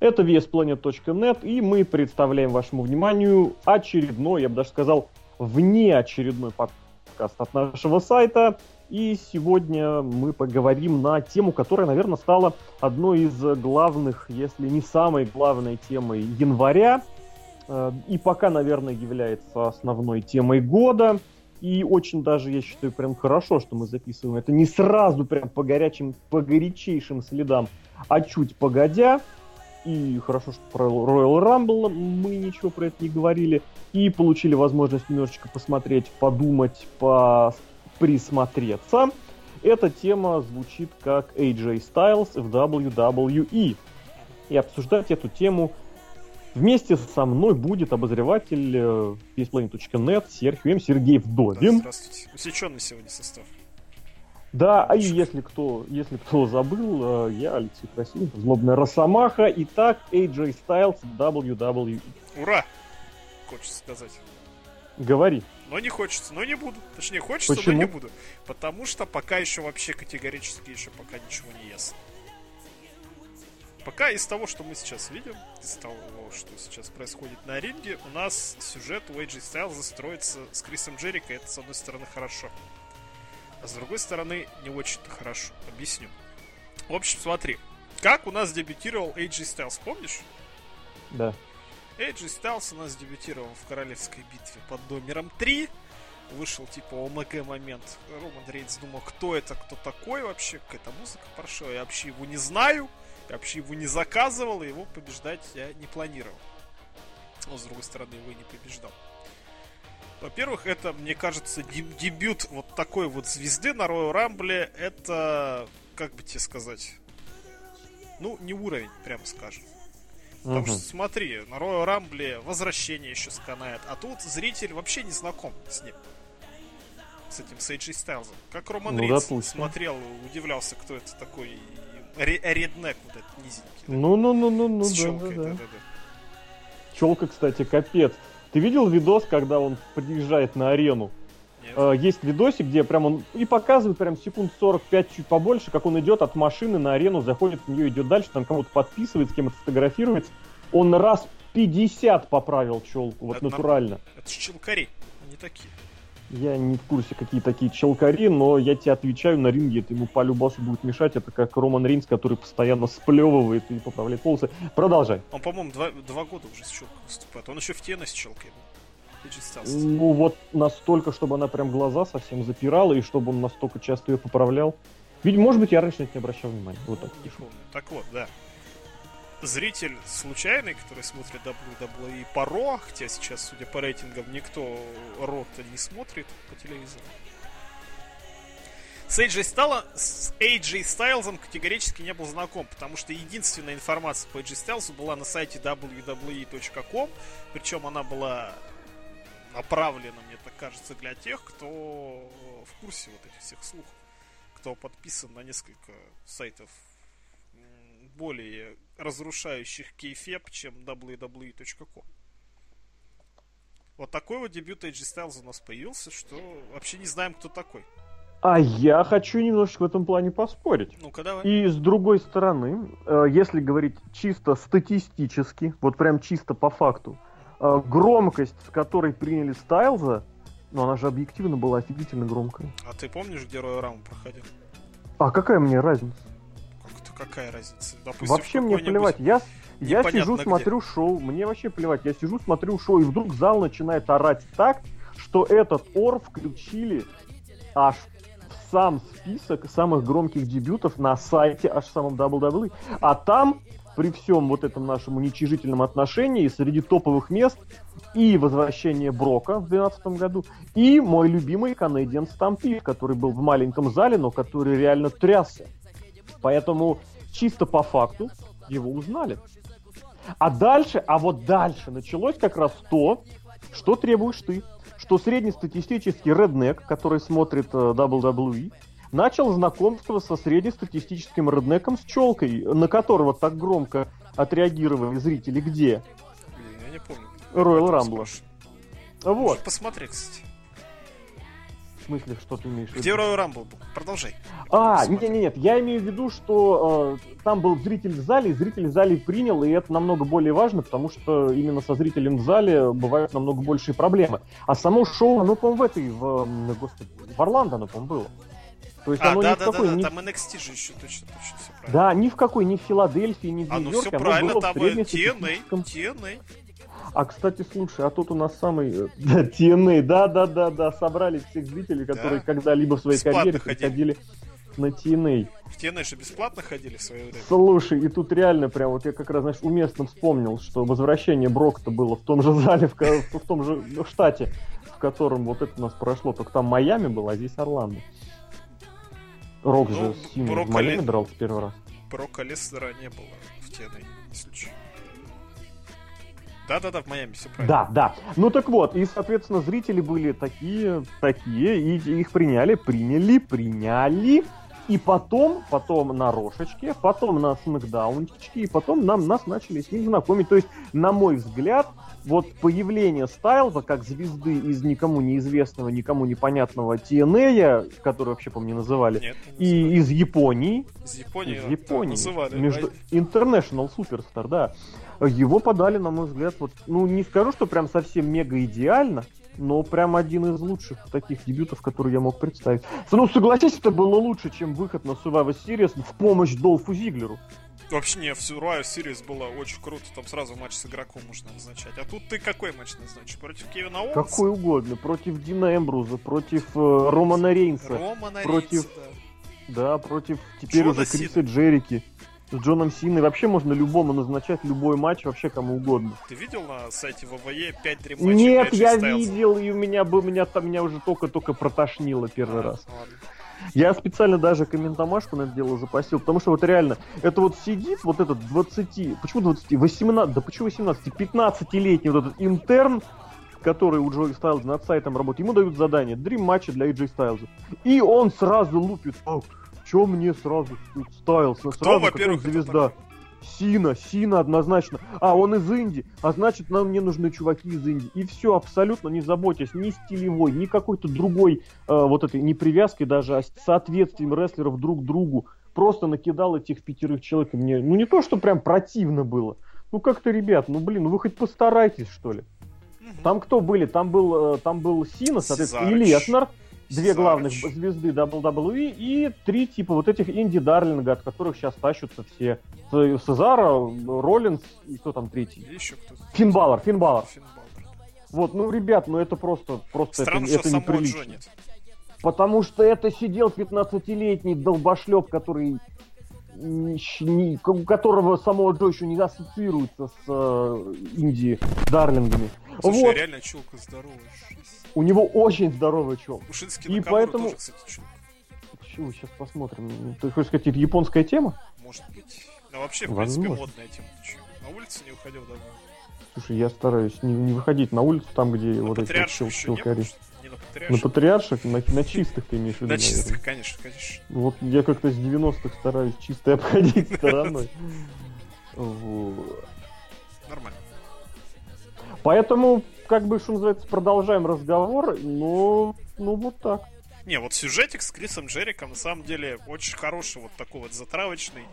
Это VSPlanet.net, и мы представляем вашему вниманию очередной, я бы даже сказал, внеочередной подкаст от нашего сайта. И сегодня мы поговорим на тему, которая, наверное, стала одной из главных, если не самой главной темой января. Э, и пока, наверное, является основной темой года. И очень даже, я считаю, прям хорошо, что мы записываем это не сразу прям по горячим, по горячейшим следам, а чуть погодя. И хорошо, что про Royal Rumble мы ничего про это не говорили. И получили возможность немножечко посмотреть, подумать, по... присмотреться. Эта тема звучит как AJ Styles в WWE. И обсуждать эту тему вместе со мной будет обозреватель э, faceplane.net Серхио М. Сергей Вдовин. Да, здравствуйте. Усеченный сегодня состав. Да, а если кто, если кто забыл, э, я Алексей Красильников, Злобная Росомаха. Итак, AJ Styles WWE. Ура! Хочется сказать. Говори. Но не хочется, но не буду. Точнее, хочется, Почему? но не буду. Потому что пока еще вообще категорически еще пока ничего не ясно. Пока из того, что мы сейчас видим, из того, что сейчас происходит на ринге, у нас сюжет у AJ Styles строится с Крисом Джерика, это, с одной стороны, хорошо. А с другой стороны, не очень-то хорошо. Объясню. В общем, смотри. Как у нас дебютировал AJ Styles, помнишь? Да. AJ Styles у нас дебютировал в Королевской битве под номером 3. Вышел типа ОМГ момент. Роман Рейнс думал, кто это, кто такой вообще, какая-то музыка прошла. Я вообще его не знаю, я вообще его не заказывал, и его побеждать я не планировал. Но с другой стороны, его и не побеждал. Во-первых, это, мне кажется, дебют вот такой вот звезды на Royal Rumble. Это, как бы тебе сказать, ну, не уровень, прямо скажем. Потому Мгм. что, смотри, на Royal Rumble возвращение еще сканает, а тут зритель вообще не знаком с ним. С этим, с AJ Стайлзом. Как Роман Ну, Рейнс допустим. смотрел, удивлялся, кто это такой ре- реднек вот этот низенький. да, Ну-ну-ну-ну-ну, да, да, да. да-да-да. Челка, кстати, капец. Ты видел видос, когда он приезжает на арену? Нет. Э, есть видосик, где прям он и показывает прям секунд 45 чуть побольше, как он идет от машины на арену, заходит в нее, идет дальше, там кому-то подписывает, с кем-то фотографируется. Он раз 50 поправил челку, вот Это натурально. Это ж челкари, они такие. Я не в курсе, какие такие челкари, но я тебе отвечаю, на ринге это ему по любасу будет мешать. Это как Роман Рейнс, который постоянно сплевывает и поправляет волосы. Продолжай. Он, по-моему, два, два года уже с челкой выступает. Он еще в TNA с челкой был. Ну вот настолько, чтобы она прям глаза совсем запирала, и чтобы он настолько часто ее поправлял. Видимо, может быть, я раньше на это не обращал внимания. Вот так. Не помню. Так вот, да. Зритель случайный, который смотрит WWE по Ро, хотя сейчас, судя по рейтингам, никто Ро-то не смотрит по телевизору. С AJ, Стала, с AJ Стайлзом категорически не был знаком, потому что единственная информация по AJ Стайлзу была на сайте www.com, причем она была направлена, мне так кажется, для тех, кто в курсе вот этих всех слухов, кто подписан на несколько сайтов более разрушающих кейфеп, чем www.com. Вот такой вот дебют AJ Styles у нас появился, что вообще не знаем, кто такой. А я хочу немножечко в этом плане поспорить. Ну-ка давай. И с другой стороны, э, если говорить чисто статистически, вот прям чисто по факту, э, громкость, с которой приняли Стайлза, ну она же объективно была офигительно громкая. А ты помнишь, где Royal Rumble проходил? А какая мне разница? Как-то какая разница? Допустим, вообще в мне плевать. Я, я сижу, где. смотрю шоу, мне вообще плевать. Я сижу, смотрю шоу, и вдруг зал начинает орать так, что этот ор включили аж в сам список самых громких дебютов на сайте аж самом WWE. А там, при всем вот этом нашем уничижительном отношении, среди топовых мест и возвращение Брока в 2012 году, и мой любимый Canadian Stampede, который был в маленьком зале, но который реально трясся. Поэтому чисто по факту его узнали. А дальше, а вот дальше началось как раз то, что требуешь ты. Что среднестатистический реднек, который смотрит э, WWE, начал знакомство со среднестатистическим реднеком с челкой, на которого так громко отреагировали зрители где? Блин, я не помню. Rumble. спрашиваю. Вот. Посмотреть, кстати. Смысле, что ты имеешь в виду? Где Royal Rumble был? Продолжай. А, нет, нет, нет, я имею в виду, что э, там был зритель в зале, и зритель в зале принял, и это намного более важно, потому что именно со зрителем в зале бывают намного большие проблемы. А само шоу, оно, по-моему, в этой, в, господи, в Орландо, оно, по-моему, было. То есть А, оно да, ни в да, да, какой, да, ни- там NXT же еще точно, точно, все правильно. да, ни в какой, ни в Филадельфии, ни в А, ну Нью-Йорке, все правильно, в там э, TNA, TNA. А, кстати, слушай, а тут у нас самый э, да, TNA, да-да-да-да, собрали всех зрителей, которые Да. когда-либо в своей Бесплатно карьере ходили. на TNA. В TNA же бесплатно ходили в свое время. Слушай, и тут реально прям вот я как раз, знаешь, уместно вспомнил, что возвращение Брокта было в том же зале, в, в том же штате, в котором вот это у нас прошло, только там Майами был, а здесь Орландо. Рок Ну, же с Синой в Майами дрался первый раз. Брока Леснера не было в TNA, если чё. Да-да-да, в Майами, все правильно. Да, да. Ну так вот, и, соответственно, зрители были такие, такие, и их приняли, приняли, приняли. И потом, потом на Рошечке, потом на Смакдаунчике, и потом нам, нас начали с ним знакомить. То есть, на мой взгляд, вот появление Стайлза как звезды из никому неизвестного, никому непонятного TNA, который вообще, по-моему, не называли, Нет, не и называли. из Японии, из Японии, из Японии, называли. между International Superstar, да. Его подали, на мой взгляд, вот, ну, не скажу, что прям совсем мега идеально, но прям один из лучших таких дебютов, которые я мог представить. Ну, согласись, это было лучше, чем выход на Survivor Series в помощь Долфу Зиглеру. Вообще не, в Survivor Series было очень круто, там сразу матч с игроком можно назначать. А тут ты какой матч назначишь? Против Кевина Оуэнса? Какой угодно. Против Дина Эмбруза, против э, Романа Рейнса. Романа против- Рейнса, да. Да, против теперь Джона уже Криса Джерики. С Джоном Синой. Вообще можно любому назначать любой матч, вообще кому угодно. Ты видел на сайте ВВЕ 5 дрематчей Нет, я видел, и у меня бы меня там меня уже только-только протошнило первый А, раз. ладно. Я специально даже комментомашку на это дело запасил, потому что вот реально, это вот сидит вот этот 20, почему 20, 18, да почему 18, 15-летний вот этот интерн, который у Джои Стайлза над сайтом работает, ему дают задание, дрим матча для AJ Стайлза. И он сразу лупит, а, чё мне сразу Стайлз, ну, Кто, сразу во-первых, звезда. Сина, Сина однозначно. А, он из Индии, а значит, нам мне нужны чуваки из Индии. И все, абсолютно не заботясь ни стилевой, ни какой-то другой э, вот этой не привязкой даже, а соответствием рестлеров друг другу. Просто накидал этих пятерых человек. И мне, ну не то, что прям противно было. Ну как-то, ребят, ну блин, ну вы хоть постарайтесь, что ли. Там кто были? Там был, э, там был Сина, соответственно, и Сезарыч. Леснер, две главных звезды WWE, и три типа вот этих инди-дарлинга, от которых сейчас тащатся все. Сезара, Роллинс и кто там третий? Еще кто-то. Финн Балор. Вот, ну, ребят, ну это просто, просто Странно, это, это неприлично. Джо нет. Потому что это сидел 15-летний долбошлеп, который у которого самого Джо еще не ассоциируется с э, Индии Дарлингами. Слушай, вот, реально чулка здоровая. У него очень здоровый чел. У Шински И поэтому- тоже, кстати, чулка. Чего, сейчас посмотрим. Ты хочешь сказать, это японская тема? Может быть. Ну, вообще, в принципе, Возможно. модная тема. Чё, На улице не уходил давно. Слушай, я стараюсь не, не выходить на улицу, там, где На вот эти Патриарших чел- не челкари. ли? Не на На Патриарших. патриарших, на, на чистых ты имеешь в виду, На чистых, наверное. конечно, конечно. Вот я как-то с 90-х стараюсь чисто обходить стороной. Нормально. Поэтому, как бы, что называется, продолжаем разговор, но, ну, вот так. Не, вот сюжетик с Крисом Джериком на самом деле очень хороший, вот такой вот затравочный.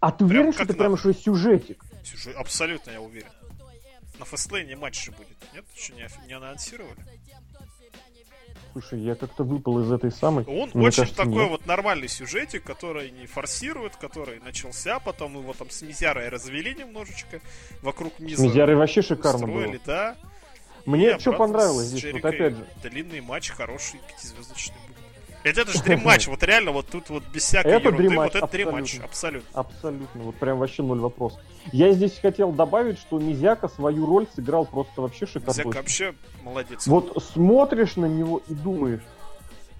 А ты Прям уверен, что это надо. прям что сюжетик? Сюжет, абсолютно я уверен. На фестлейне матч же будет, нет? Еще не, не анонсировали? Слушай, я как-то выпал из этой самой. Он Мне очень кажется, такой нет. вот нормальный сюжетик, который не форсирует, который начался, потом его там с Мизярой развели немножечко, вокруг С низа Мизярой вообще шикарно устроили, было. да. Мне что понравилось здесь, вот опять же. Длинный матч, хороший, пятизвездочный будет. Это, это же матч, вот реально, вот тут вот без всякой Это ерунды, вот это дрим матч, абсолютно. абсолютно. Вот прям вообще ноль вопрос. Я здесь хотел добавить, что Мизяка свою роль сыграл просто вообще шикарно. вообще молодец. Вот смотришь на него и думаешь,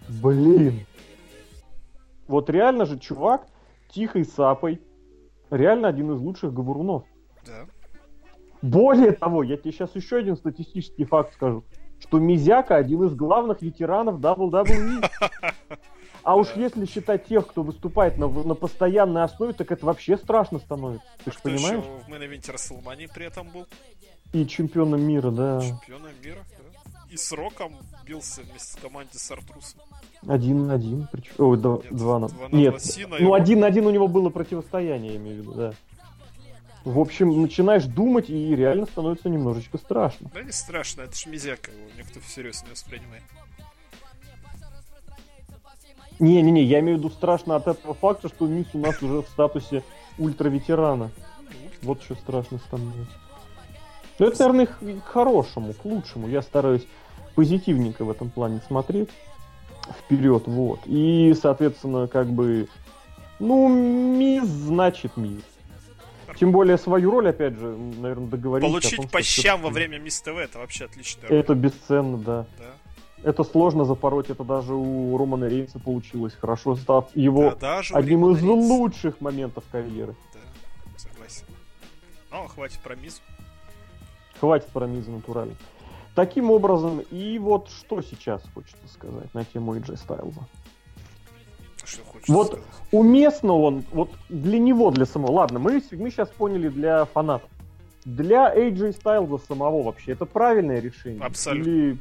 блин. Вот реально же чувак тихой сапой, реально один из лучших говорунов. Да. Более того, я тебе сейчас еще один статистический факт скажу, что Мизяка один из главных ветеранов WWE. А уж если считать тех, кто выступает на, на постоянной основе, так это вообще страшно становится. Ты же Кто понимаешь? еще в мейн-эвенте Расселмании при этом был? И чемпионом мира, да. Чемпионом мира, да. и с Роком бился вместе с командой с Артрусом. Один на один. Причем... Ой, два, Нет, два на... два на Нет, два Сина ну и один на один у него было противостояние, я имею в виду, да. В общем, начинаешь думать, и реально становится немножечко страшно. Да не страшно, это ж мизяка, его никто всерьез не воспринимает. Не-не-не, я имею в виду страшно от этого факта, что Мисс у нас уже в статусе ультраветерана. Вот что страшно становится. Но это, наверное, к- к хорошему, к лучшему. Я стараюсь позитивненько в этом плане смотреть вперед, вот. И, соответственно, как бы, ну, мисс значит мисс. Тем более свою роль, опять же, наверное, договориться. о Получить том, по щам во время Мисс ТВ это вообще отличная роль. Это бесценно, да. Да. Это сложно запороть, это даже у Романа Рейнса получилось хорошо, став его Да, одним из Рейнса. лучших моментов карьеры. Да, согласен. Ну, хватит про Мизу. Хватит про Миза натурально. Таким образом, и вот что сейчас хочется сказать на тему AJ Стайлза. Что хочешь Вот сказать? уместно он, вот для него, для самого. Ладно, мы, мы сейчас поняли для фанатов. Для AJ Стайлза самого вообще это правильное решение? Абсолютно. Или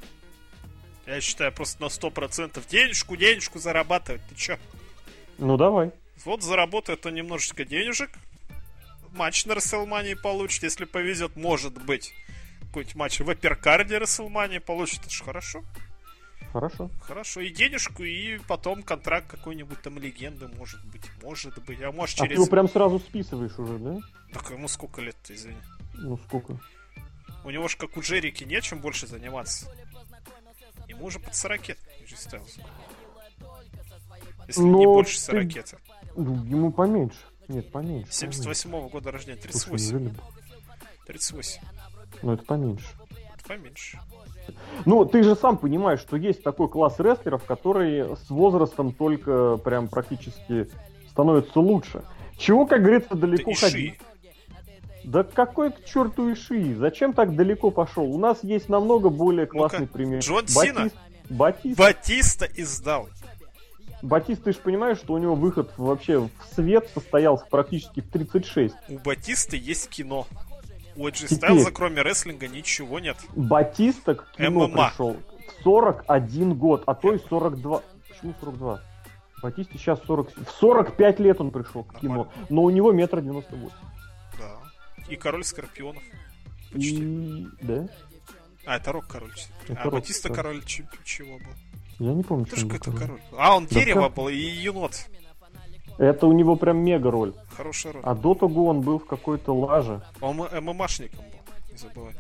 Я считаю, просто на 100% денежку, денежку зарабатывать. Ты чё? Ну давай. Вот заработает он немножечко денежек. Матч на Расселмании получит. Если повезет, может быть, какой-нибудь матч в Апперкарде Расселмании получит. Это ж хорошо. Хорошо. Хорошо. И денежку, и потом контракт какой-нибудь там легенды, может быть. Может быть. А может А ты через... его прям сразу списываешь уже, да? Так ему сколько лет-то, извини. Ну сколько? У него же, как у Джерики, нечем больше заниматься. Ему уже под 40 AJ Styles. Если не Но больше ты- 40 Ну, ему поменьше. Нет, поменьше. 78 года рождения, поменьше. Слушай, 38. неужели? 38. Ну, это поменьше. Поменьше. Ну, ты же сам понимаешь, что есть такой класс рестлеров, которые с возрастом только прям практически становятся лучше. Чего, как говорится, далеко Иши. ходить? Да какой к черту Иши? Зачем так далеко пошел? У нас есть намного более классный пример. Джон Сина? Батист, Батист, Батиста издал. Батист, ты же понимаешь, что у него выход вообще в свет состоялся практически в 36. У Батисты есть кино. У AJ Теперь. Стайлза, кроме рестлинга, ничего нет. Батиста к кино ММА. пришел в 41 год, а то и 42. Почему 42? Батисте сейчас 40... В 45 лет он пришел к кино, Нормально. но у него метр девяносто восемь. Да. И король скорпионов. Почти. И... Да? А, это Рок король. Это а Рок, Батиста король чего был? Я не помню, Тоже какой-то король. А, он Да дерево как? был и енот. Это у него прям мега роль. Хорошая роль. А до того он был в какой-то лаже. Он ММАшником был, не забывай.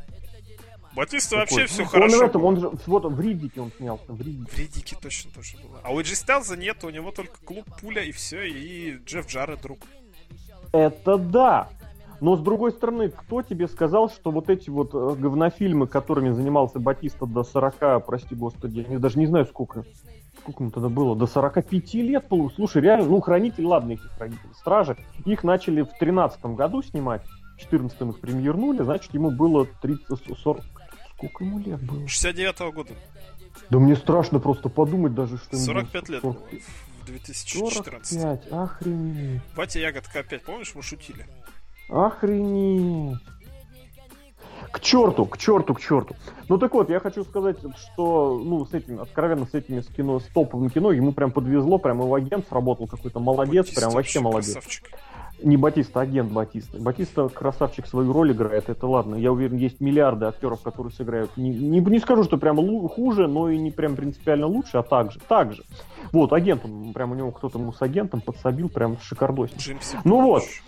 Батиста вообще все Он хорошо. в этом, он же вот в Риддике он снялся, в Риддике. В Ридике точно тоже было. А у AJ Стайлза нет, у него только клуб Пуля и все, и Джефф Джаред друг. Это да. Но с другой стороны, кто тебе сказал, что вот эти вот э, говнофильмы, которыми занимался Батиста до 40, прости господи, я даже не знаю сколько, сколько ему тогда было, до 45 лет, слушай, реально, ну, Хранитель, ладно, их Хранитель, Стражи, их начали в 13 году снимать, в 14 их премьернули, значит, ему было 30, 40, сколько ему лет было? 69 года. Да мне страшно просто подумать даже, что ему 45 лет было 45. в 2014. 45, охренеть. Батя Ягодка опять, помнишь, мы шутили? Охренеть. К черту, к черту, к черту. Ну так вот, я хочу сказать, что, ну, с этими, откровенно, с этими с кино, с топовым кино, ему прям подвезло, прям его агент сработал какой-то молодец, Батиста прям вообще молодец. Красавчик. Не Батиста, а агент Батиста. Батиста красавчик свою роль играет, это ладно. Я уверен, есть миллиарды актеров, которые сыграют. Не, не, не скажу, что прям хуже, но и не прям принципиально лучше, а так же. Так же. Вот, агент, он, прям у него кто-то ему с агентом подсобил, прям шикардосник. Джимси Ну вот. Пуч.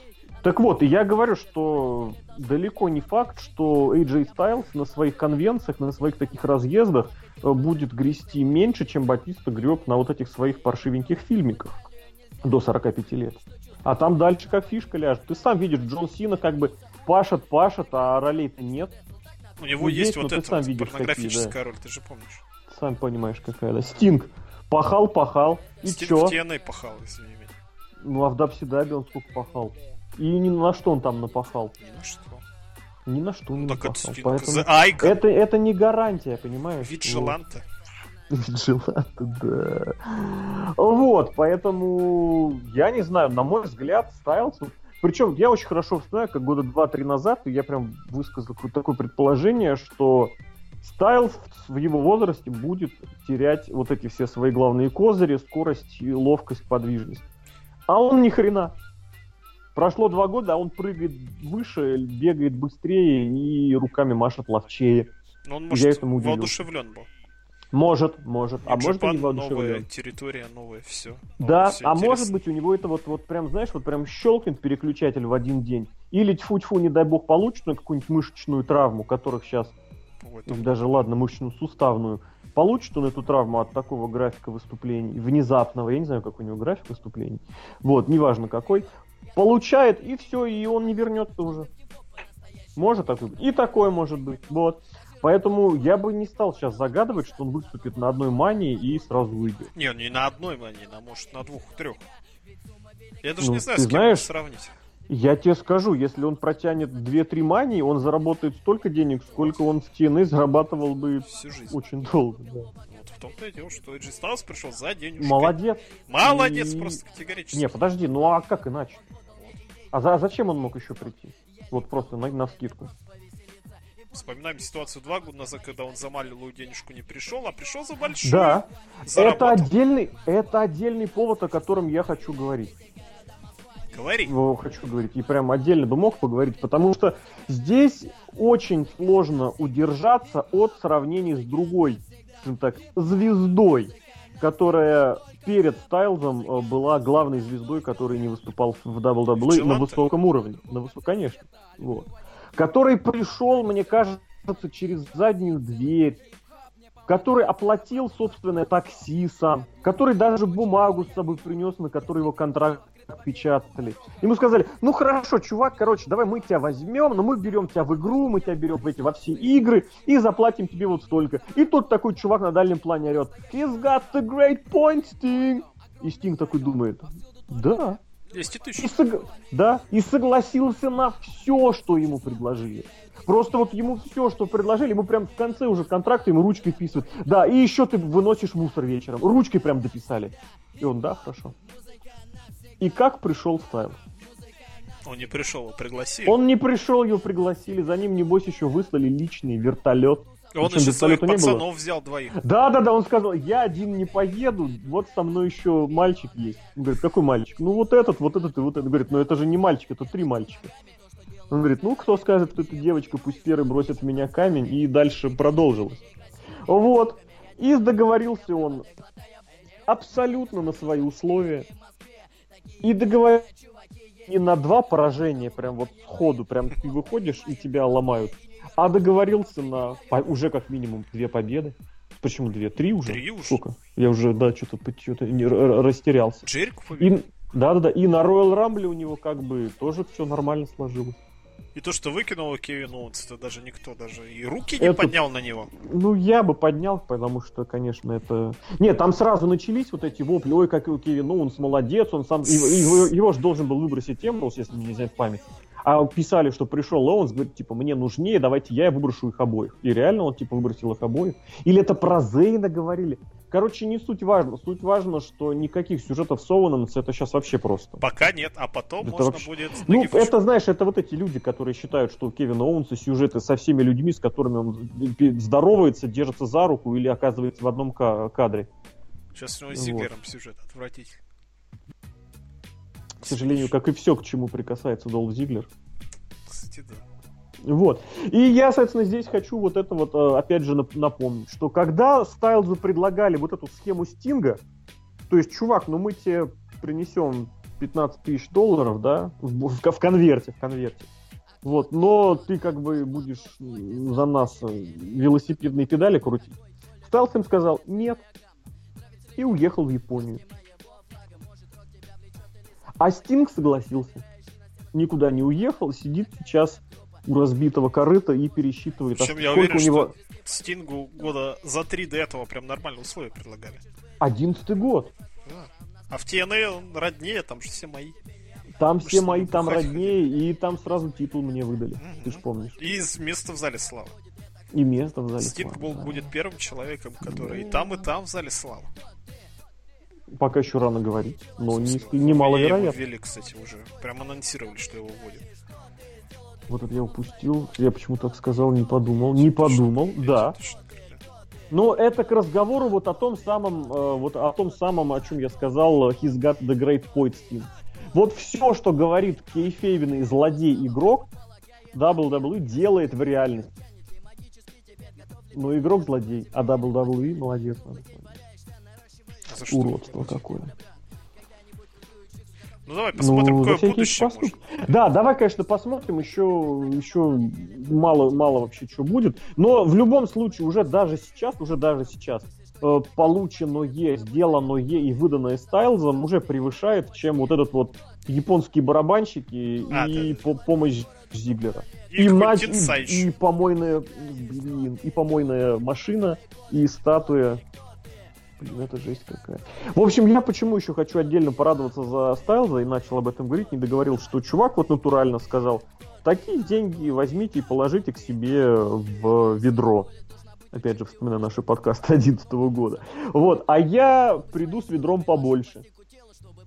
Так вот, и я говорю, что далеко не факт, что AJ Styles на своих конвенциях, на своих таких разъездах э, будет грести меньше, чем Батиста греб на вот этих своих паршивеньких фильмиках до 45 лет. А там дальше как фишка ляжет. Ты сам видишь, Джон Сина как бы пашет, пашет, а ролей-то нет. У него Ну, есть, вот эта вот порнографическая такие, роль, ты же помнишь. Сам понимаешь, какая, да. Стинг. Пахал, пахал. И Стинг чё? в TNA пахал, не меня. Ну, а в Дабсидабе он сколько пахал. И ни на что он там напахал. Ни на что. Ни на что не Ну, это напахал. Стинг. Поэтому... Это, это не гарантия, понимаешь? Виджиланта. Вот. Виджиланта, да. Вот, поэтому, я не знаю, на мой взгляд, Стайлс... Причем я очень хорошо знаю, как года два-три назад я прям высказал такое предположение, что Стайлз в его возрасте будет терять вот эти все свои главные козыри, скорость, ловкость, подвижность. А он ни хрена. Прошло два года, а он прыгает выше, бегает быстрее и руками машет ловчее. Но он, может, Я этому воодушевлен был. Может, может. а может и не новая территория, новое все. Да, все а может быть у него это вот, вот прям, знаешь, вот прям щелкнет переключатель в один день. Или тьфу-тьфу, не дай бог, получит на какую-нибудь мышечную травму, которых сейчас, Ой, даже ладно, мышечную суставную, получит он эту травму от такого графика выступлений, внезапного, я не знаю, какой у него график выступлений, вот, неважно какой, получает, и все, и он не вернется уже. Может такой быть. И такое может быть. Вот. Поэтому я бы не стал сейчас загадывать, что он выступит на одной мании и сразу выйдет. Не, не на одной мании, а может на двух-трех. Я даже ну, не знаю, с кем знаешь, сравнить. Я тебе скажу, если он протянет 2-3 мании, он заработает столько денег, сколько он в TNA зарабатывал бы Всю жизнь. очень долго. Да. Том-то и дело, что Эджи Стайлс пришел за денежкой. Молодец. Молодец, и... просто категорически. Не, подожди, ну а как иначе? А за, зачем он мог еще прийти? Вот просто на, на скидку. Вспоминаем ситуацию два года назад, когда он за малую денежку не пришел, а пришел за большую. Да, это отдельный, это отдельный повод, о котором я хочу говорить. Говори. Его хочу говорить. И прям отдельно бы мог поговорить, потому что здесь очень сложно удержаться от сравнений с другой, так, звездой, которая перед Стайлзом э, была главной звездой, которая не выступал в WWE на высоком уровне. На высоком, конечно. Вот. Который пришел, мне кажется, через заднюю дверь, который оплатил собственное такси сам, который даже бумагу с собой принес, на которой его контракт печатали. Ему сказали, ну хорошо, чувак, короче, давай мы тебя возьмем, но мы берем тебя в игру, мы тебя берем в эти во все игры и заплатим тебе вот столько. И тут такой чувак на дальнем плане орет, he's got the great point, Sting. И Стинг такой думает, да. 200 тысяч. И сог... Да, и согласился на все, что ему предложили. Просто вот ему все, что предложили, ему прям в конце уже контракта ему ручкой вписывают. Да, и еще ты выносишь мусор вечером. Ручкой прям дописали. И он, да, хорошо. И как пришел Стайлз? Он не пришел, его пригласили. Он не пришел, его пригласили. За ним, небось, еще выслали личный вертолет. Он Причем еще своих пацанов взял двоих. Да, да, да, он сказал, я один не поеду, вот со мной еще мальчик есть. Он говорит, какой мальчик? Ну вот этот, вот этот и вот этот. Говорит, ну это же не мальчик, это три мальчика. Он говорит, ну кто скажет, что это девочка, пусть первый бросит в меня камень, и дальше продолжилось. Вот. И договорился он абсолютно на свои условия. И договорились не на два поражения, прям вот сходу, прям ты выходишь и тебя ломают, а договорился на уже как минимум две победы. Почему две? Три уже? Три уже. Сколько? Я уже, да, что-то что растерялся. Джерику победил? Да-да-да, и на Royal Rumble у него как бы тоже все нормально сложилось. И то, что выкинул Кевин Оуэнс, это даже никто даже и руки не это... поднял на него. Ну, я бы поднял, потому что, конечно, это... Нет, там сразу начались вот эти вопли, ой, как Кевин Оуэнс молодец, он сам... Его, его же должен был выбросить Темплс, если не знает память. А писали, что пришел Оуэнс, говорит, типа, мне нужнее, давайте я выброшу их обоих. И реально он, типа, выбросил их обоих. Или это про Зейна говорили. Короче, не суть важно. Суть важно, что никаких сюжетов с Оуэнс это сейчас вообще просто. Пока нет, а потом это можно вообще... будет... Ну, это, знаешь, это вот эти люди, которые считают, что у Кевина Оуэнса сюжеты со всеми людьми, с которыми он здоровается, держится за руку или оказывается в одном кадре. Сейчас у него с Зиглером вот. сюжет отвратительный. К сожалению, как и все, к чему прикасается Долф Зиглер. Кстати, да. Вот. И я, соответственно, здесь хочу вот это вот, э, опять же, напомнить, что когда Стайлзу предлагали вот эту схему Стинга, то есть, чувак, ну мы тебе принесем 15 тысяч долларов, да, в, в, в конверте, в конверте. Вот, но ты как бы будешь за нас э, велосипедные педали крутить. Стайлз им сказал нет и уехал в Японию. А Стинг согласился. Никуда не уехал, сидит сейчас у разбитого корыта и пересчитывает. Причем а я уверен, у него... что Стингу года за три до этого прям нормальные условия предлагали. Одиннадцатый год. Да. А в TNA он роднее, там же все мои. Там Может, все мои, там роднее, и там сразу титул мне выдали. Угу. Ты же помнишь. И место в зале славы. И место в зале Стинг славы. Был, да. будет первым человеком, который и там, и там в зале славы. Пока еще рано говорить, но не, немаловероятно. Его ввели, кстати, уже. Прям анонсировали, что его вводят. Вот это я упустил. Я почему так сказал, не подумал. Не подумал, да. Но это к разговору вот о том самом, э, вот о том самом, о чем я сказал, э, he's got the great point skin. Вот все, что говорит кейфейвенный злодей-игрок, WWE делает в реальности. Но игрок злодей, а WWE молодец. Надо а за что Уродство какое. Ну давай посмотрим, ну, какое будущее может. Да, давай, конечно, посмотрим. Еще, еще мало, мало вообще что будет. Но в любом случае, уже даже сейчас, уже даже сейчас э, полученное, сделанное и выданное Стайлзом уже превышает, чем вот этот вот японские барабанщики а, и да, да. помощь Зиглера. И, и, матч, и, и помойная, блин, и помойная машина, и статуя Блин, это жесть какая. В общем, я почему еще хочу отдельно порадоваться за Стайлза и начал об этом говорить, не договорил, что чувак вот натурально сказал, такие деньги возьмите и положите к себе в ведро. Опять же, вспоминая наши подкасты 2011 года. Вот, а я приду с ведром побольше.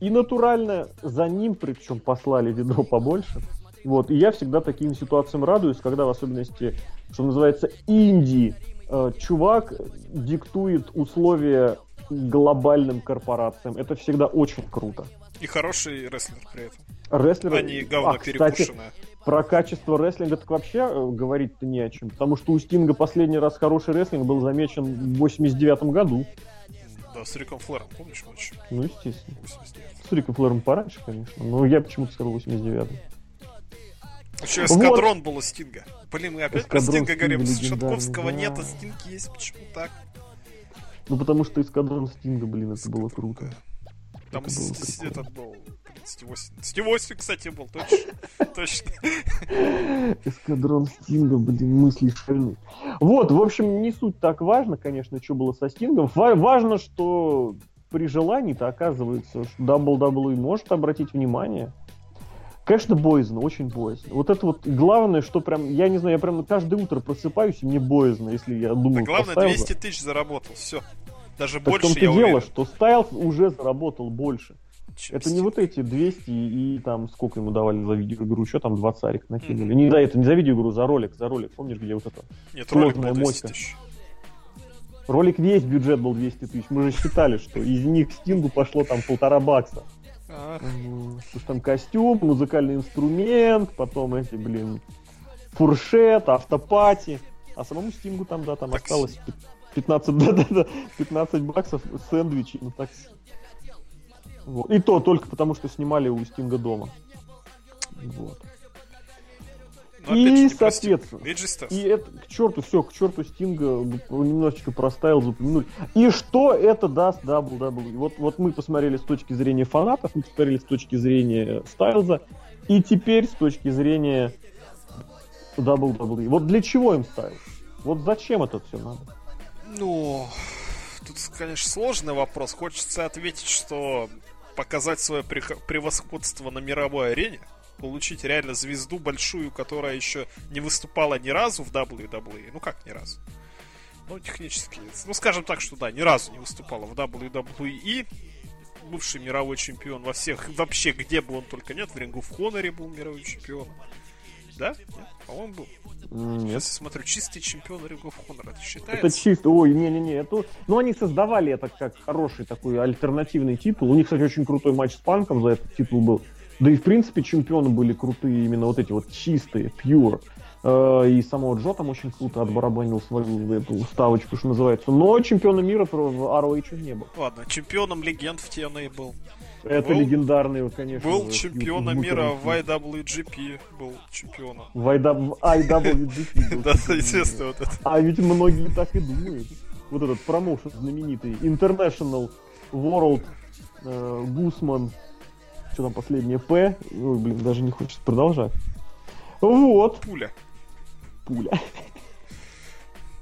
И натурально за ним, причем послали ведро побольше. Вот, и я всегда таким ситуациям радуюсь, когда в особенности, что называется, Индии, э, чувак диктует условия глобальным корпорациям. Это всегда очень круто. И хороший рестлер при этом. Рестлер... А не говно а, кстати, про качество рестлинга так вообще э, говорить-то не о чем. Потому что у Стинга последний раз хороший рестлинг был замечен в 89 году. Да, с Риком Флэром, помнишь матч? Ну, естественно. 89. С Риком Флэром пораньше, конечно. Но я почему-то сказал 89-м. Еще эскадрон вот. был у Стинга. Блин, мы опять эскадрон про Стинга говорим. Шатковского да. нет, а Стинг есть. Почему так? Ну потому что эскадрон Стинга, блин, это было круто. Там это было этот был. Стив Остин, кстати, был, точно. точно. Эскадрон Стинга, блин, мысли шальные. Вот, в общем, не суть так важно, конечно, что было со Стингом. Важно, что при желании-то оказывается, что WWE может обратить внимание Конечно, боязно, очень боязно. Вот это вот главное, что прям, я не знаю, я прям каждое утро просыпаюсь, и мне боязно, если я думаю... Да главное, 200 тысяч заработал, все. Даже так больше, в том-то я дело, что Стайлз уже заработал больше. Чем это не вот эти 200 и, и там сколько ему давали за видеоигру, что там 20 арик накинули. Mm-hmm. Не за это, не за видеоигру, за ролик, за ролик. Помнишь, где вот это Нет, ролик был 200 тысяч. Ролик весь бюджет был 200 тысяч. Мы же считали, что из них Стингу пошло там полтора бакса. Там костюм, музыкальный инструмент, потом эти, блин, фуршет, автопати. А самому Стингу там, да, там такси. осталось 15, да, да, да, 15 баксов сэндвичи на такси. Вот. И то только потому, что снимали у Стинга дома. Вот. Но, и, же, соответственно, и это, к черту, все, к черту Стинга немножечко проставил, запомянули. И что это даст WWE? Вот, вот мы посмотрели с точки зрения фанатов, мы посмотрели с точки зрения Стайлза, и теперь с точки зрения WWE. Вот для чего им Стайлз? Вот зачем это все надо? Ну, тут, конечно, сложный вопрос. Хочется ответить, что показать свое превосходство на мировой арене – получить реально звезду большую, которая еще не выступала ни разу в WWE. Ну как ни разу? Ну, технически. Ну, скажем так, что да, ни разу не выступала в WWE. Бывший мировой чемпион во всех, вообще где бы он только нет, в рингу в Хоноре был мировой чемпион. Да? Нет? По-моему, был. Нет. Сейчас я смотрю, чистый чемпион Ring of Honor, это считается? Это чисто, ой, не-не-не, это... Ну, они создавали это как хороший такой альтернативный титул. У них, кстати, очень крутой матч с Панком за этот титул был. Да и, в принципе, чемпионы были крутые, именно вот эти вот чистые, pure. Э, и самого Джо там очень круто отбарабанил свою эту ставочку, что называется. Но чемпиона мира в ROH не был. Ладно, чемпионом легенд в TNA был. Это был, легендарный, конечно. Был чемпионом мира в IWGP, был чемпионом. В IWGP Да, естественно, вот это. А ведь многие так и думают. Вот этот промоушен знаменитый. International World Гусман что там последнее П. Ой, блин, даже не хочется продолжать. Вот. Пуля. Пуля.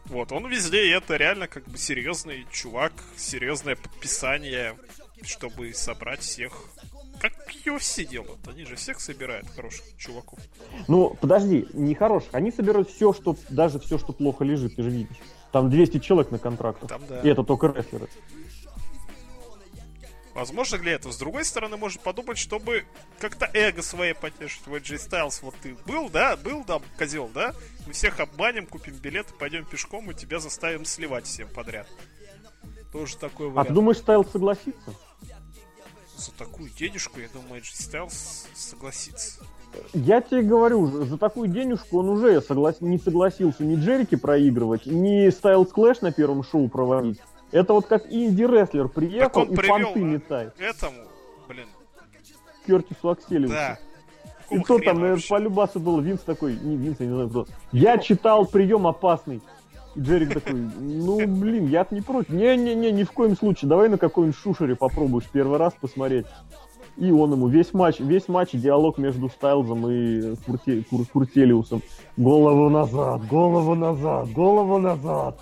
Вот, он везде, и это реально как бы серьезный чувак, серьезное подписание, чтобы собрать всех. Как UFC делают, они же всех собирают хороших чуваков. Ну, подожди, не хороших, они собирают все, что, даже все, что плохо лежит, ты же видишь. Там 200 человек на контрактах. Да. И это только рестлеры. Возможно для этого. С другой стороны, может подумать, чтобы как-то эго свое потешить. В AJ Styles вот ты был, да? Был там козел, да? Мы всех обманем, купим билеты, пойдем пешком и тебя заставим сливать всем подряд. Тоже такой вариант. А ты думаешь, Стайлз согласится? За такую денежку, я думаю, AJ Styles согласится. Я тебе говорю, за такую денежку он уже соглас... не согласился ни Джерики проигрывать, ни Стайлз Клэш на первом шоу проводить. Это вот как инди-рестлер приехал и понты метает. Этому, блин. Кертису Акселевичу. Да. И кто там, наверное, по любасу был Винс такой, не Винс, я не знаю кто. Я читал прием опасный. И Джерик такой, ну, блин, я не против. Не-не-не, ни в коем случае. Давай на какой-нибудь шушере попробуешь первый раз посмотреть. И он ему весь матч, весь матч, диалог между Стайлзом и Курте, Кур, Куртелиусом. Голову назад, голову назад, голову назад.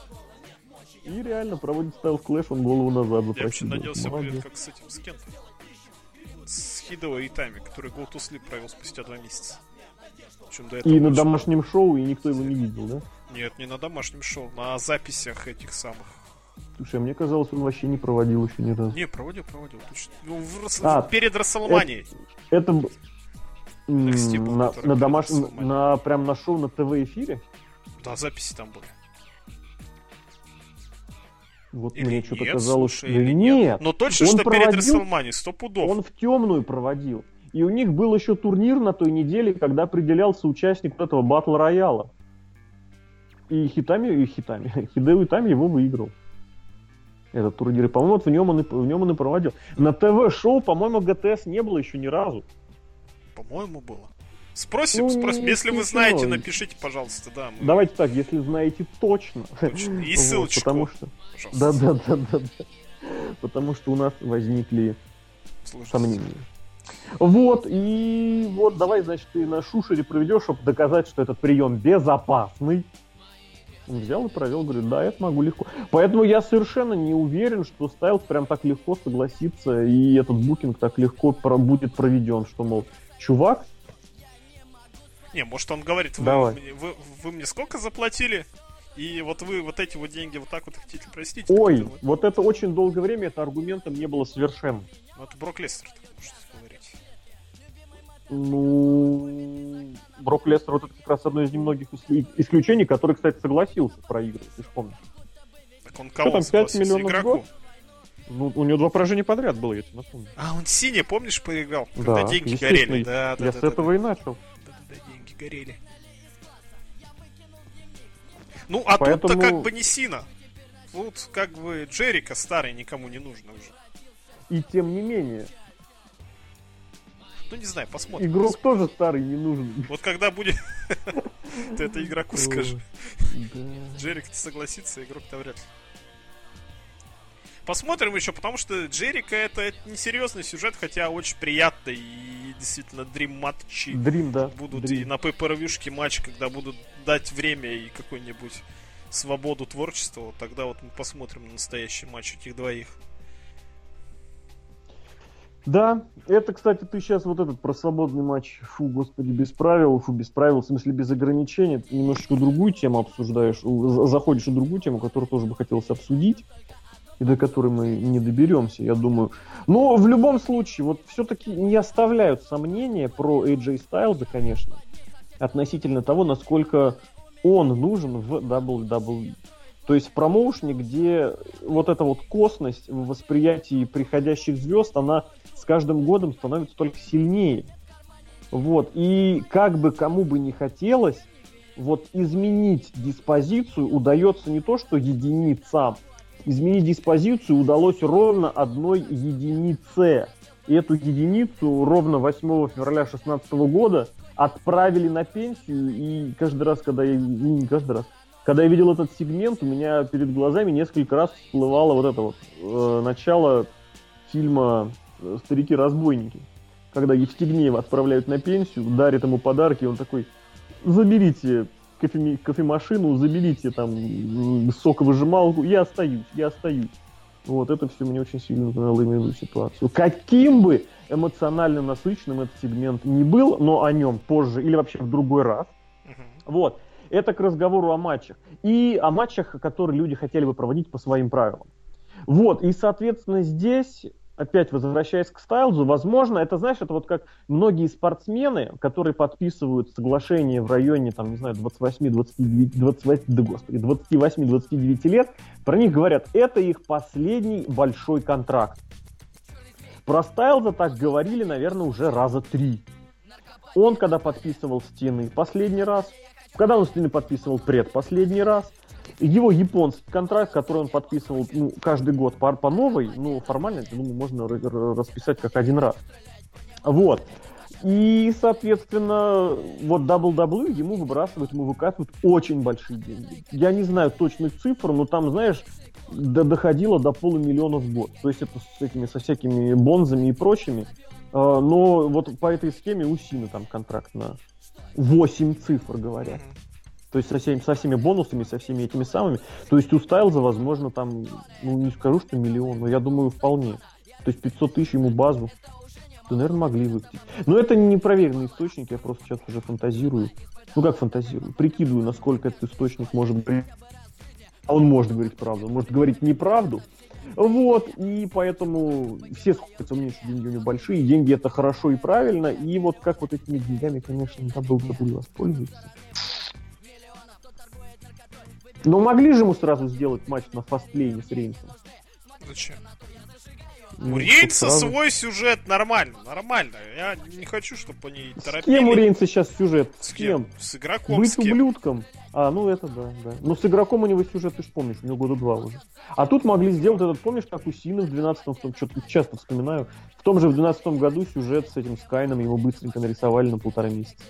И реально проводит Стайл Клэш, он голову назад запросил. Я вообще надеялся, будет как с этим, с Кентом. С Хидо и Тами, который Go to Sleep провел спустя два месяца. и на домашнем шоу, и никто его не видел, да? Нет, не на домашнем шоу, на записях этих самых. Слушай, а мне казалось, он вообще не проводил еще ни разу. Не, проводил, проводил, точно. Ну, в, а, перед Расселманией. Это, это на, на домашнем, на, прям на шоу на ТВ-эфире? Да, записи там были. Вот или мне что-то казалось, слушай, или нет. нет. Но точно, он что проводил, перед Расселмани, сто пудов. Он в темную проводил. И у них был еще турнир на той неделе, когда определялся участник этого батл рояла. И Хитами, и Хитами, Хидео Итами его выиграл. Этот турнир. И, по-моему, вот в нем, он и, в нем он и проводил. На ТВ-шоу, по-моему, ГТС не было еще ни разу. По-моему, было. Спросим, ну, спросим. Если вы знаете, напишите, пожалуйста, да. Мы... Давайте так, если знаете точно. точно. И ссылочку. потому что. Да, да, да, да, да. Потому что у нас возникли Слушайте. сомнения. Вот, и вот давай, значит, ты на шушере проведешь, чтобы доказать, что этот прием безопасный. Он взял и провел, говорит, да, это могу легко. Поэтому я совершенно не уверен, что Стайлз прям так легко согласится, и этот букинг так легко про- будет проведен, что, мол, чувак, не, может он говорит, вы, Давай. вы, вы мне сколько заплатили? И вот вы вот эти вот деньги вот так вот хотите простить? Ой, вот это очень долгое время это аргументом не было совершенно. Ну, это Брок Лестер, так может говорить. Ну, Брок Лестер вот это как раз одно из немногих исключений, который, кстати, согласился проигрывать, ты же помнишь. Так он кого Что там, 5 миллионов игроку? год? Ну, у него два поражения подряд было, я тебе напомню. А, он синий, помнишь, поиграл? Когда да, деньги горели. Да, да, я да, с да, этого да. и начал. деньги горели. Ну, а Поэтому... тут-то как бы не Сина. Тут как бы Джерика старый никому не нужно уже. И тем не менее. Ну, не знаю, посмотрим. Игрок посмотрим. тоже старый не нужен. Вот когда будет... Ты это игроку скажи. Джерик согласится, игрок-то вряд ли. Посмотрим еще, потому что Джерика это, несерьезный сюжет, хотя очень приятный и действительно дрим матчи Дрим, да. будут Dream. и на пейпервьюшке матч, когда будут дать время и какой-нибудь свободу творчества, вот тогда вот мы посмотрим на настоящий матч этих двоих. Да, это, кстати, ты сейчас вот этот про свободный матч, фу, господи, без правил, фу, без правил, в смысле без ограничений, ты немножечко другую тему обсуждаешь, заходишь в другую тему, которую тоже бы хотелось обсудить и до которой мы не доберемся, я думаю. Но в любом случае, вот все-таки не оставляют сомнения про AJ Styles, конечно, относительно того, насколько он нужен в WWE. То есть в промоушне, где вот эта вот косность в восприятии приходящих звезд, она с каждым годом становится только сильнее. Вот. И как бы кому бы не хотелось, вот изменить диспозицию удается не то, что единицам, изменить диспозицию удалось ровно одной единице. И эту единицу ровно 8 февраля 2016 года отправили на пенсию, и каждый раз, когда я... Ну, не каждый раз. Когда я видел этот сегмент, у меня перед глазами несколько раз всплывало вот это вот э, начало фильма э, «Старики-разбойники». Когда Евстигнеева отправляют на пенсию, дарят ему подарки, и он такой, заберите кофе, кофемашину, заберите там соковыжималку, я остаюсь, я остаюсь. Вот, это все мне очень сильно напоминало именно ситуацию. Каким бы эмоционально насыщенным этот сегмент не был, но о нем позже или вообще в другой раз. Uh-huh. Вот. Это к разговору о матчах. И о матчах, которые люди хотели бы проводить по своим правилам. Вот. И, соответственно, здесь опять возвращаясь к Стайлзу, возможно, это, знаешь, это вот как многие спортсмены, которые подписывают соглашение в районе, там, не знаю, 28, 29, 28, да господи, 28-29 лет, про них говорят, это их последний большой контракт. Про Стайлза так говорили, наверное, уже раза три. Он, когда подписывал стены последний раз, когда он стены подписывал предпоследний раз, его японский контракт, который он подписывал ну, каждый год по, по новой, ну, формально, я думаю, можно расписать как один раз. Вот. И, соответственно, вот WWE ему выбрасывают, ему выкатывают очень большие деньги. Я не знаю точных цифр, но там, знаешь, до, доходило до полумиллиона в год. То есть это с этими, со всякими бонзами и прочими. А, но вот по этой схеме у Сины там контракт на 8 цифр, говорят. То есть со всеми, со всеми бонусами, со всеми этими самыми. То есть у Стайлза, возможно, там, ну не скажу, что миллион, но я думаю, вполне. То есть 500 тысяч ему базу. То, наверное, могли выкатить. Но это не проверенный источник, я просто сейчас уже фантазирую. Ну как фантазирую? Прикидываю, насколько этот источник может быть. А он может говорить правду. Он может говорить неправду, вот, и поэтому все сходятся мне, что деньги у него большие, деньги это хорошо и правильно, и вот как вот этими деньгами, конечно, надо было бы воспользоваться. Но могли же ему сразу сделать матч на фастлейне с Рейнсом? Зачем? Ну, у Рейнса сразу... свой сюжет нормально, нормально. Я не хочу, чтобы они торопили. С кем у Рейнса сейчас сюжет? С кем? С игроком. Быть с кем? ублюдком. А, ну это да, да. Но с игроком у него сюжет, ты же помнишь, у него года два уже. А тут могли сделать этот, помнишь, как у Сины в 12-м, что-то часто вспоминаю, в том же в 12 году сюжет с этим Скайном его быстренько нарисовали на полтора месяца.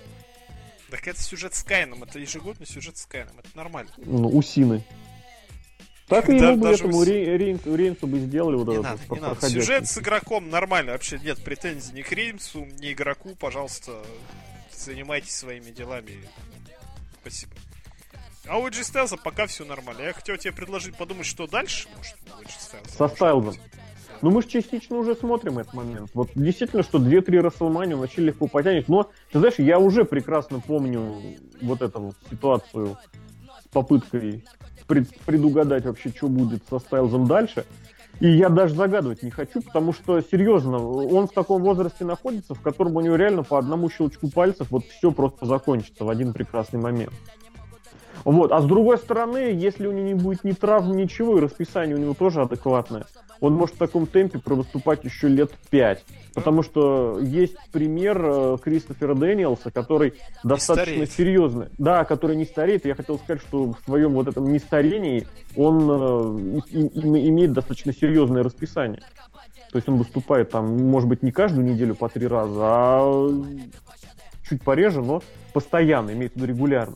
Так это сюжет с Кайном, это ежегодный сюжет с Кайном, это нормально. Ну, у Сины. Так и ему бы этому Рейнсу, Рейнсу бы сделали вот не этот надо, не надо. Сюжет с игроком нормально, вообще нет претензий ни к Рейнсу, ни игроку, пожалуйста, занимайтесь своими делами. Спасибо. А у Эджи Стайлза пока все нормально. Я хотел тебе предложить подумать, что дальше, может, у Эджи Стайлза. Со Стайлзом. Ну, мы же частично уже смотрим этот момент. Вот действительно, что 2-3 Расселманию начали легко потянет. Но, ты знаешь, я уже прекрасно помню вот эту ситуацию с попыткой пред, предугадать вообще, что будет со Стайлзом дальше. И я даже загадывать не хочу, потому что, серьезно, он в таком возрасте находится, в котором у него реально по одному щелчку пальцев вот все просто закончится в один прекрасный момент. Вот. А с другой стороны, если у него не будет ни травм, ничего, и расписание у него тоже адекватное, он может в таком темпе провыступать еще лет пять. Потому что есть пример э, Кристофера Дэниелса, который не достаточно стареет. серьезный. Да, который не стареет. Я хотел сказать, что в своем вот этом нестарении он э, и, и, имеет достаточно серьезное расписание. То есть он выступает там, может быть, не каждую неделю по три раза, а чуть пореже, но постоянно, имеется в виду регулярно.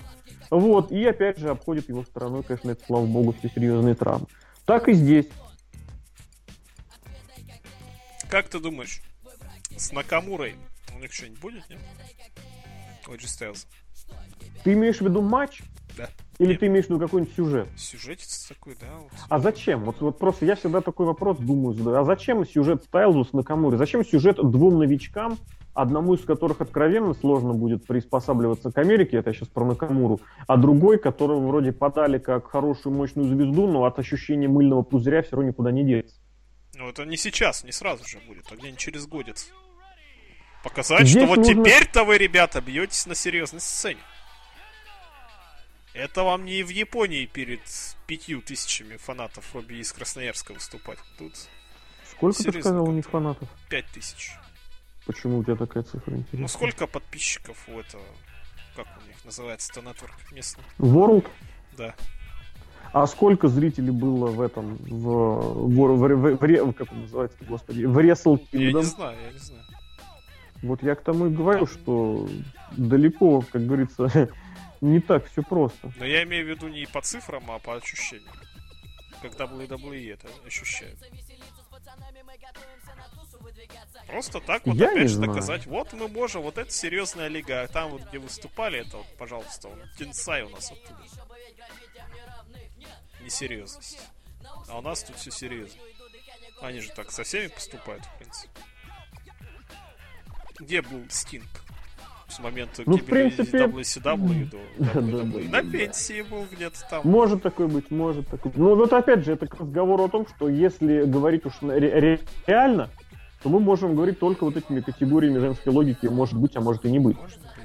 Вот, и опять же обходит его стороной, конечно, это, слава богу, все серьезные травмы. Так и здесь. Как ты думаешь, с Накамурой у них что-нибудь будет, нет? Оджи Стайлз. Ты имеешь в виду матч? Да. Или Нет. ты имеешь в виду какой-нибудь сюжет? Сюжетец такой, да. Вот. А зачем? Вот, вот просто я всегда такой вопрос думаю, задаю. А зачем сюжет Стайлзу с Накамури? Зачем сюжет двум новичкам, одному из которых откровенно сложно будет приспосабливаться к Америке, это я сейчас про Накамуру, а другой, которого вроде подали как хорошую мощную звезду, но от ощущения мыльного пузыря все равно никуда не деться. Ну это не сейчас, не сразу же будет, а где-нибудь через годец. Показать, Здесь что вот нужно... теперь-то вы, ребята, бьетесь на серьезной сцене. Это вам не в Японии перед пятью тысячами фанатов Робби из Красноярска выступать. Тут Сколько ты сказал у них фанатов? Пять тысяч. Почему у тебя такая цифра интересная? Ну сколько подписчиков у этого, как у них называется-то нетворк местный? World? Да. А сколько зрителей было в этом, в, в, в, в, в, как он называется, господи, в Wrestle Kingdom? Я не знаю, я не знаю. Вот я к тому и говорю, что далеко, как говорится, не так все просто. Но я имею в виду не по цифрам, а по ощущениям. Как WWE это ощущают. Просто так вот я опять же доказать, вот мы можем, вот это серьезная лига, а там вот где выступали, это вот, пожалуйста, он, Тинсай у нас оттуда. Несерьезность. А у нас тут все серьезно. Они же так со всеми поступают, в принципе. Где был Стинг? С момента ну, гибели в принципе... WCW до WWE. На пенсии был где-то там. Может такой быть, может такой быть. Но вот опять же, это к разговору о том, что если говорить уж ре- реально, то мы можем говорить только вот этими категориями женской логики, может быть, а может и не быть.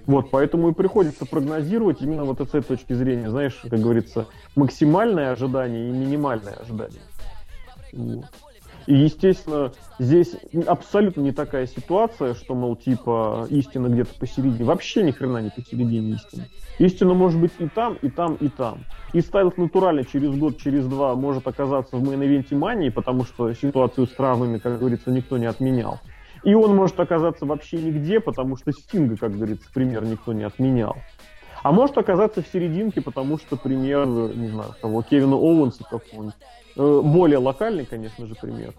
Вот, поэтому и приходится прогнозировать именно вот с этой точки зрения, знаешь, как говорится, максимальное ожидание и минимальное ожидание. Вот. И, естественно, здесь абсолютно не такая ситуация, что, мол, типа, истина где-то посередине. Вообще ни хрена не посередине истины. Истина может быть и там, и там, и там. И Стайлс натурально через год, через два может оказаться в main event-е мании, потому что ситуацию с травмами, как говорится, никто не отменял. И он может оказаться вообще нигде, потому что Стинга, как говорится, пример никто не отменял. А может оказаться в серединке, потому что пример, не знаю, того Кевина Оуэнса какого-нибудь. Э, более локальный, конечно же, пример.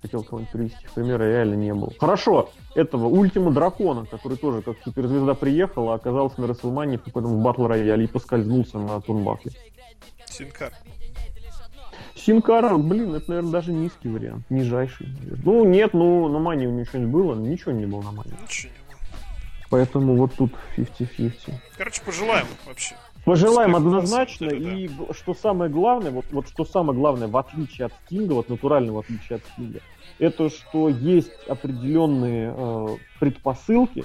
Хотел кого-нибудь привести в пример, а реально не был. Хорошо, этого Ультима Дракона, который тоже как суперзвезда приехал, а оказался на Расселмании потом в Батл Рояле и поскользнулся на турнбафе. Синкар. Синкар, блин, это, наверное, даже низкий вариант, нижайший. Ну, нет, ну, на Мане у него что-нибудь было? Ничего не было на Мане. Ничего не было. Поэтому вот тут 50-50. Короче, пожелаем вообще. Пожелаем однозначно. Да. И что самое главное, вот, вот что самое главное, в отличие от Стинга, вот натурального отличия от Стинга, это что есть определенные э, предпосылки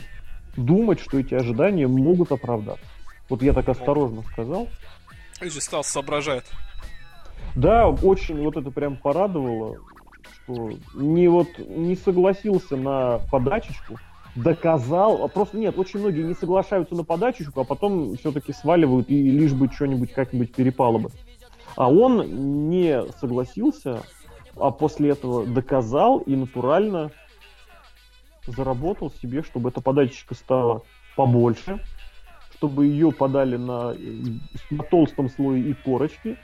думать, что эти ожидания могут оправдаться. Вот я так осторожно сказал. Эйджи стал соображает. Да, очень вот это прям порадовало, что не вот не согласился на подачечку, доказал. А просто нет, очень многие не соглашаются на подачечку, а потом все-таки сваливают и лишь бы что-нибудь как-нибудь перепало бы. А он не согласился, а после этого доказал и натурально заработал себе, чтобы эта подачечка стала побольше, чтобы ее подали на, на толстом слое и корочки,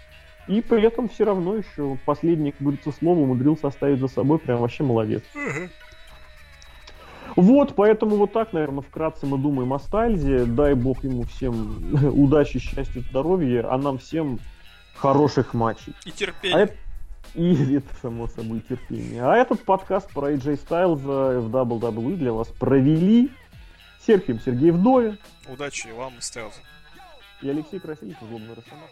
и при этом все равно еще последний, как говорится, слово умудрился оставить за собой, прям вообще молодец. Вот, поэтому вот так, наверное, вкратце мы думаем о Стальзе. Дай бог ему всем удачи, счастья, здоровья, а нам всем хороших матчей. И терпения. А это... И это, само собой, терпение. А этот подкаст про AJ Styles в WWE для вас провели Серхием Сергей Вдове. Удачи вам и Стайлзу. И Алексей Красильников, Злобный Росомах.